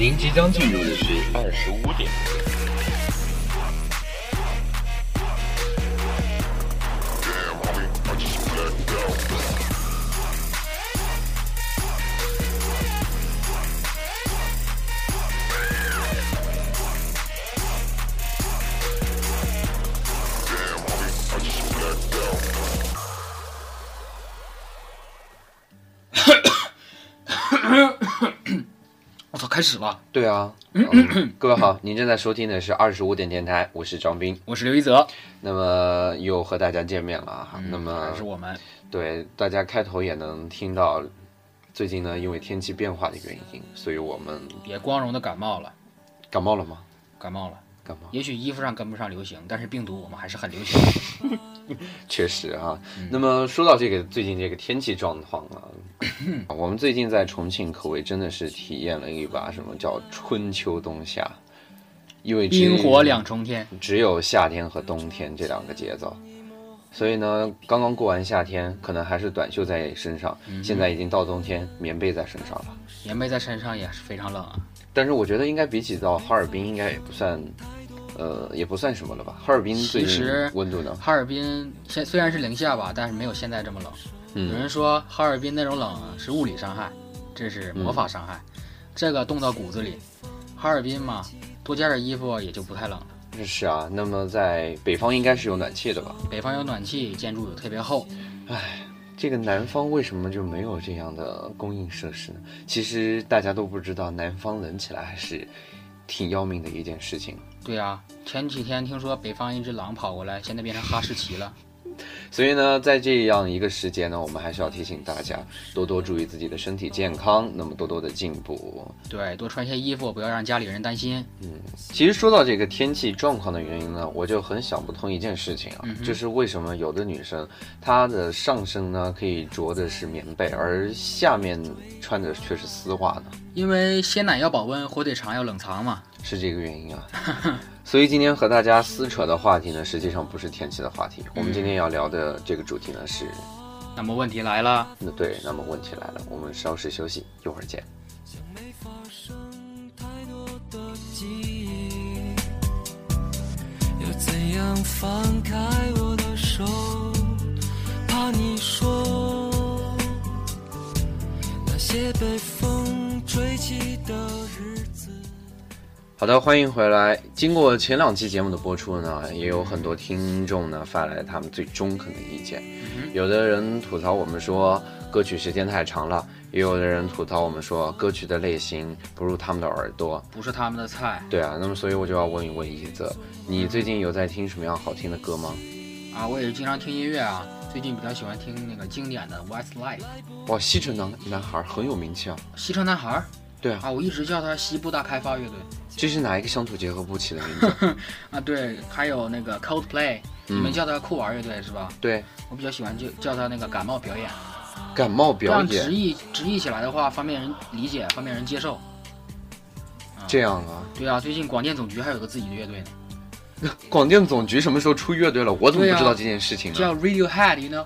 您即将进入的是二十五点。开始了！对啊，嗯各位好，您正在收听的是二十五点电台，我是张斌。我是刘一泽，那么又和大家见面了啊。那么还是我们对大家开头也能听到，最近呢因为天气变化的原因，所以我们也光荣的感冒了，感冒了吗？感冒了。感冒，也许衣服上跟不上流行，但是病毒我们还是很流行。确实啊。那么说到这个最近这个天气状况啊，我们最近在重庆可谓真的是体验了一把什么叫春秋冬夏，因为只冰火两重天，只有夏天和冬天这两个节奏。所以呢，刚刚过完夏天，可能还是短袖在身上，现在已经到冬天，棉被在身上了。棉被在身上也是非常冷啊。但是我觉得应该比起到哈尔滨，应该也不算，呃，也不算什么了吧？哈尔滨最近其实温度呢？哈尔滨现虽然是零下吧，但是没有现在这么冷。有嗯，人说哈尔滨那种冷是物理伤害，这是魔法伤害，这个冻到骨子里。哈尔滨嘛，多加点衣服也就不太冷了。是啊。那么在北方应该是有暖气的吧？北方有暖气，建筑又特别厚，这个南方为什么就没有这样的供应设施呢？其实大家都不知道，南方冷起来还是挺要命的一件事情。对啊，前几天听说北方一只狼跑过来，现在变成哈士奇了。所以呢，在这样一个时节呢，我们还是要提醒大家多多注意自己的身体健康，那么多多的进步。对，多穿些衣服，不要让家里人担心。嗯其实说到这个天气状况的原因呢，我就很想不通一件事情啊，嗯就是为什么有的女生她的上身呢可以着的是棉被，而下面穿的却是丝袜呢？因为鲜奶要保温，火腿肠要冷藏嘛。是这个原因啊。所以今天和大家撕扯的话题呢，实际上不是天气的话题，我们今天要聊的这个主题呢是，那么问题来了，那对，那么问题来了，我们稍事休息，一会儿见。记忆，要怎样放开我的手？怕你说那些被风吹起的日子。好的，欢迎回来。经过前两期节目的播出呢，也有很多听众呢发来他们最中肯的意见。有的人吐槽我们说歌曲时间太长了，也有的人吐槽我们说歌曲的类型不入他们的耳朵。不是他们的菜对啊，那么所以我就要问一问一泽，你最近有在听什么样好听的歌吗？啊！我也是经常听音乐啊，最近比较喜欢听那个经典的 Westlife，哇，西城男男孩很有名气啊。西城男孩儿对啊，啊，我一直叫他西部大开发乐队这是哪一个乡土结合部起的名字？啊。对，还有那个 Coldplay，你们叫他酷玩乐队是吧？对，我比较喜欢就叫他那个感冒表演，感冒这表演直译直译起来的话，方便人理解，方便人接受。这样啊。对啊，最近广电总局还有个自己的乐队呢，广电总局什么时候出乐队了？我怎么不知道这件事情呢？叫 Radiohead，you know，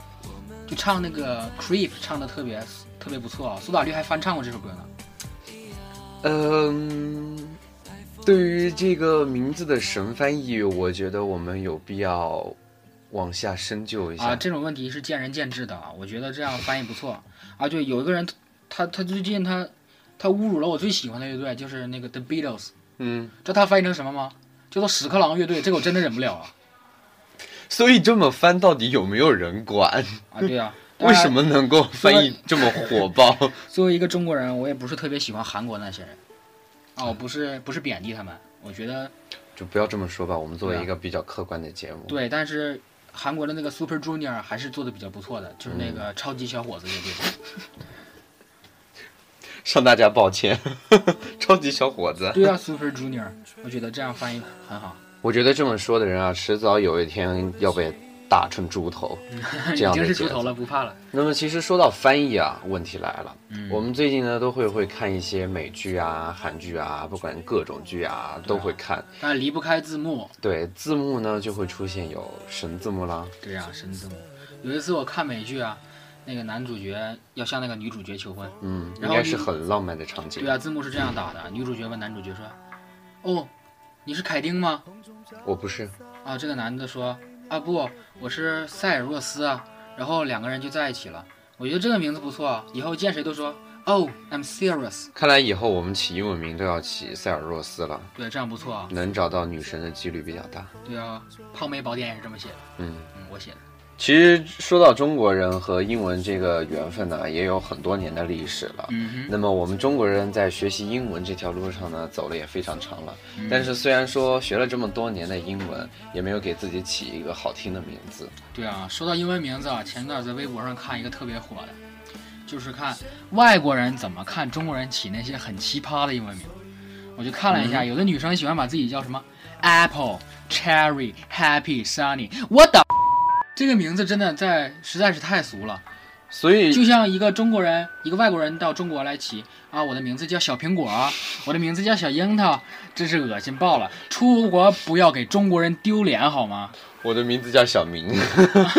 就唱那个 Creep 唱的特别特别不错啊，苏打绿还翻唱过这首歌呢。嗯，对于这个名字的神翻译，我觉得我们有必要往下深究一下。啊，这种问题是见仁见智的啊，我觉得这样翻译不错啊。对，有一个人他他最近他他侮辱了我最喜欢的乐队，就是那个 The Beatles，嗯，知道他翻译成什么吗？叫做屎壳郎乐队，这个我真的忍不了啊！所以这么翻到底有没有人管？啊，对啊，为什？么能够翻译这么火爆？作为一个中国人，我也不是特别喜欢韩国那些人哦，不是不是贬低他们，我觉得就不要这么说吧，我们作为一个比较客观的节目，对，但是韩国的那个 Super Junior 还是做的比较不错的，就是那嗯个超级小伙子乐队。向大家抱歉，超级小伙子。对啊，Super Junior，我觉得这样翻译很好。我觉得这么说的人啊，迟早有一天要被打成猪头。这已经是猪头了，不怕了。那么其实说到翻译啊，问题来了。嗯我们最近呢都会会看一些美剧啊、韩剧啊，不管各种剧啊都会看。但离不开字幕。对字幕呢就会出现有神字幕啦，对呀、神字幕。有一次我看美剧啊，那个男主角要向那个女主角求婚。嗯，应该是很浪漫的场景对。啊，字幕是这样打的，女主角问男主角说：“哦，你是凯丁吗我不是，？”啊，这个男的说：“啊不，我是塞尔若斯啊。”然后两个人就在一起了。我觉得这个名字不错，啊以后见谁都说：“Oh, I'm serious。看来以后我们起英文名都要起塞尔若斯了，”对，这样不错啊。能找到女神的几率比较大。对啊，泡妹宝典也是这么写的。嗯。嗯，我写的。其实说到中国人和英文这个缘分呢，也有很多年的历史了。那么我们中国人在学习英文这条路上呢，走的也非常长了。嗯但是虽然说学了这么多年的英文，也没有给自己起一个好听的名字。对啊，说到英文名字啊，前段在微博上看一个特别火的，就是看外国人怎么看中国人起那些很奇葩的英文名。我就看了一下，有的女生喜欢把自己叫什么 Apple、Cherry、Happy、Sunny，我的这个名字真的在实在是太俗了。所以就像一个中国人，一个外国人到中国来起啊，我的名字叫小苹果，我的名字叫小樱桃，真是恶心爆了。出国不要给中国人丢脸好吗？我的名字叫小明，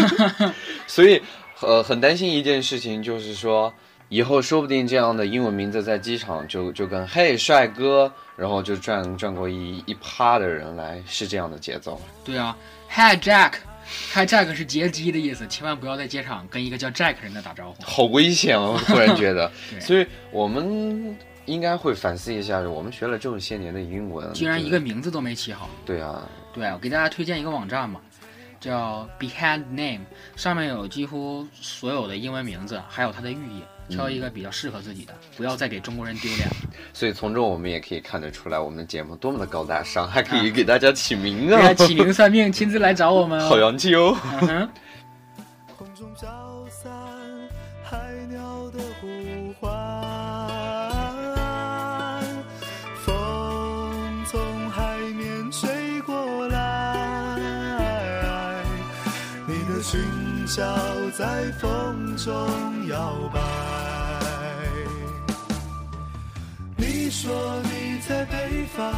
所以呃很担心一件事情，就是说以后说不定这样的英文名字在机场就就跟嘿帅哥，然后就转转过一一趴的人来，是这样的节奏。对啊，Hi Jack，Hi Jack 是劫机的意思，千万不要在街上跟一个叫 Jack 人的打招呼。好危险哦！突然觉得，所以我们应该会反思一下，我们学了这么些年的英文，居然一个名字都没起好。对啊，对，我给大家推荐一个网站嘛，叫 Behind Name，上面有几乎所有的英文名字，还有它的寓意，挑一个比较适合自己的，不要再给中国人丢脸了。所以从中我们也可以看得出来，我们的节目多么的高大上，还可以给大家起名啊对啊，，起名算命，亲自来找我们好哦。洋气哦。嗯哼，空中飘散海鸟的呼唤，风从海面吹过来，你的裙角在风中摇摆。说你在北方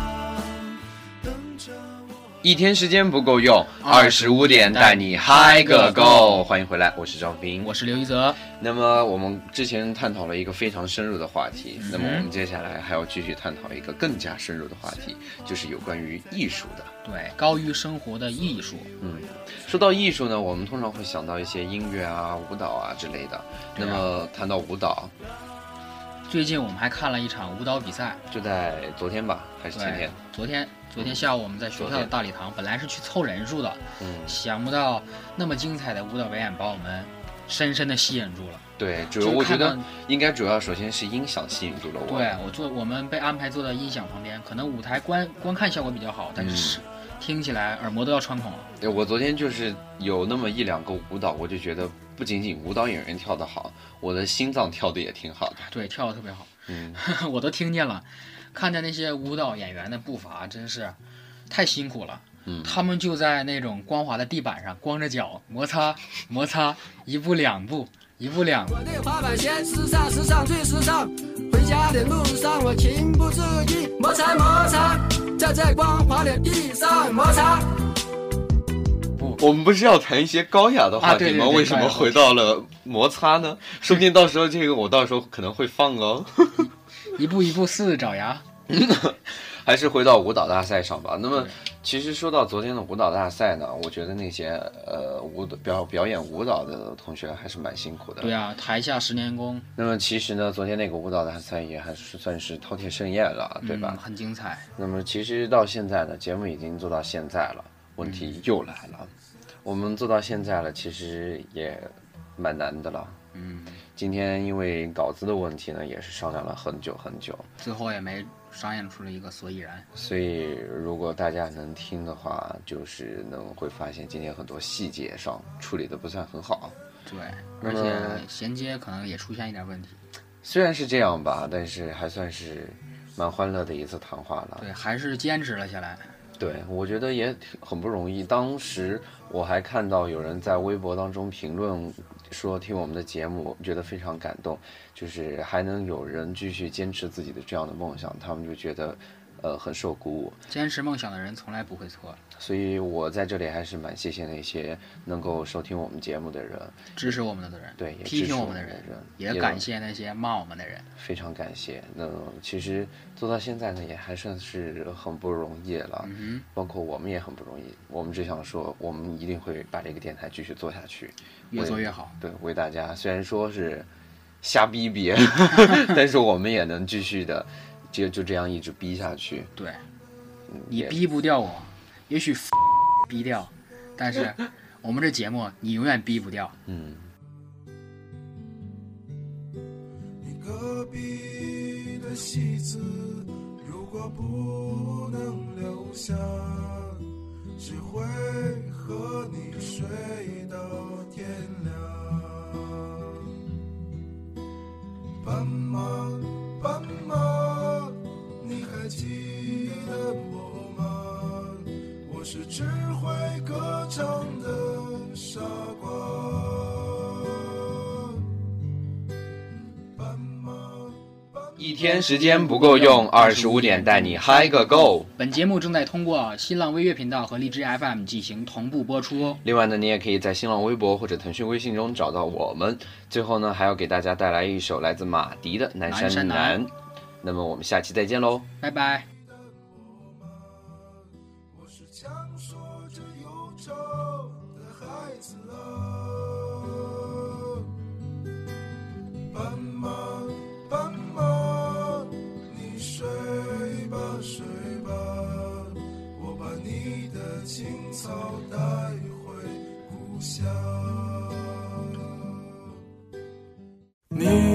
等着我。一天时间不够用，二十五点带你嗨个够。欢迎回来，我是赵斌，我是刘一泽。那么我们之前探讨了一个非常深入的话题，嗯那么我们接下来还要继续探讨一个更加深入的话题，就是有关于艺术的。对，高于生活的艺术。嗯，说到艺术呢，我们通常会想到一些音乐啊、舞蹈啊之类的。那么谈到舞蹈，最近我们还看了一场舞蹈比赛，就在昨天吧，还是前天？，昨天昨天下午我们在学校的大礼堂，本来是去凑人数的，嗯，想不到那么精彩的舞蹈表演把我们深深的吸引住了。对，主要就我觉得应该主要首先是音响吸引住了我。对我坐我们被安排坐在音响旁边，可能舞台观观看效果比较好，但是、听起来耳膜都要穿孔了。对，我昨天就是有那么一两个舞蹈，我就觉得不仅仅舞蹈演员跳得好，我的心脏跳得也挺好的。对，跳得特别好，嗯，我都听见了。看着那些舞蹈演员的步伐，真是太辛苦了。嗯他们就在那种光滑的地板上光着脚摩擦 摩擦，一步两步，一步两步。我对滑板鞋时尚，时尚最时尚。回家的路上，我情不自禁摩擦摩擦，在这光滑的地上摩擦。我们不是要谈一些高雅的话题吗？为什么回到了摩擦呢？说不定到时候这个我到时候可能会放哦。一步一步四爪牙。还是回到舞蹈大赛上吧。那么，其实说到昨天的舞蹈大赛呢，我觉得那些呃舞蹈表表演舞蹈的同学还是蛮辛苦的。对啊，台下十年功，那么其实呢，昨天那个舞蹈大赛也还是算是饕餮盛宴了，对吧？嗯很精彩。那么其实到现在呢，节目已经做到现在了，问嗯题又来了。我们做到现在了，其实也蛮难的了。嗯，今天因为稿子的问题呢，也是商量了很久很久。最后也没商量出了一个所以然。所以如果大家能听的话，就是能会发现今天很多细节上处理的不算很好。对，而且衔接可能也出现一点问题。虽然是这样吧，但是还算是蛮欢乐的一次谈话了。对，还是坚持了下来。对，我觉得也很不容易。当时我还看到有人在微博当中评论说听我们的节目，觉得非常感动，就是还能有人继续坚持自己的这样的梦想，他们就觉得呃很受鼓舞。坚持梦想的人从来不会错，所以我在这里还是蛮谢谢那些能够收听我们节目的人，支持我们的人，对，也批评我们的人，人，也感谢那些骂我们的人。非常感谢。那其实做到现在呢，也还算是很不容易了，嗯包括我们也很不容易。我们只想说，我们一定会把这个电台继续做下去，越做越好。对，为大家虽然说是瞎逼逼，但是我们也能继续的，就就这样一直逼下去。对，嗯你也逼不掉我，也许 逼掉，但是我们这节目你永远逼不掉。嗯，你隔壁的戏子，如果不能留下，只会和你睡到天亮。斑马，是只会歌唱的傻瓜。一天时间不够用，二十五点带你嗨个够。本节目正在通过新浪微乐频道和荔枝 FM 进行同步播出哦。另外呢，你也可以在新浪微博或者腾讯微信中找到我们。最后呢，还要给大家带来一首来自马迪的《南山南那么我们下期再见喽。拜拜。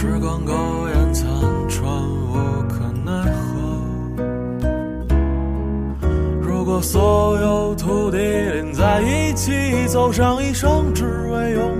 时光苟延残喘，无可奈何。如果所有土地连在一起，走上一生，只为拥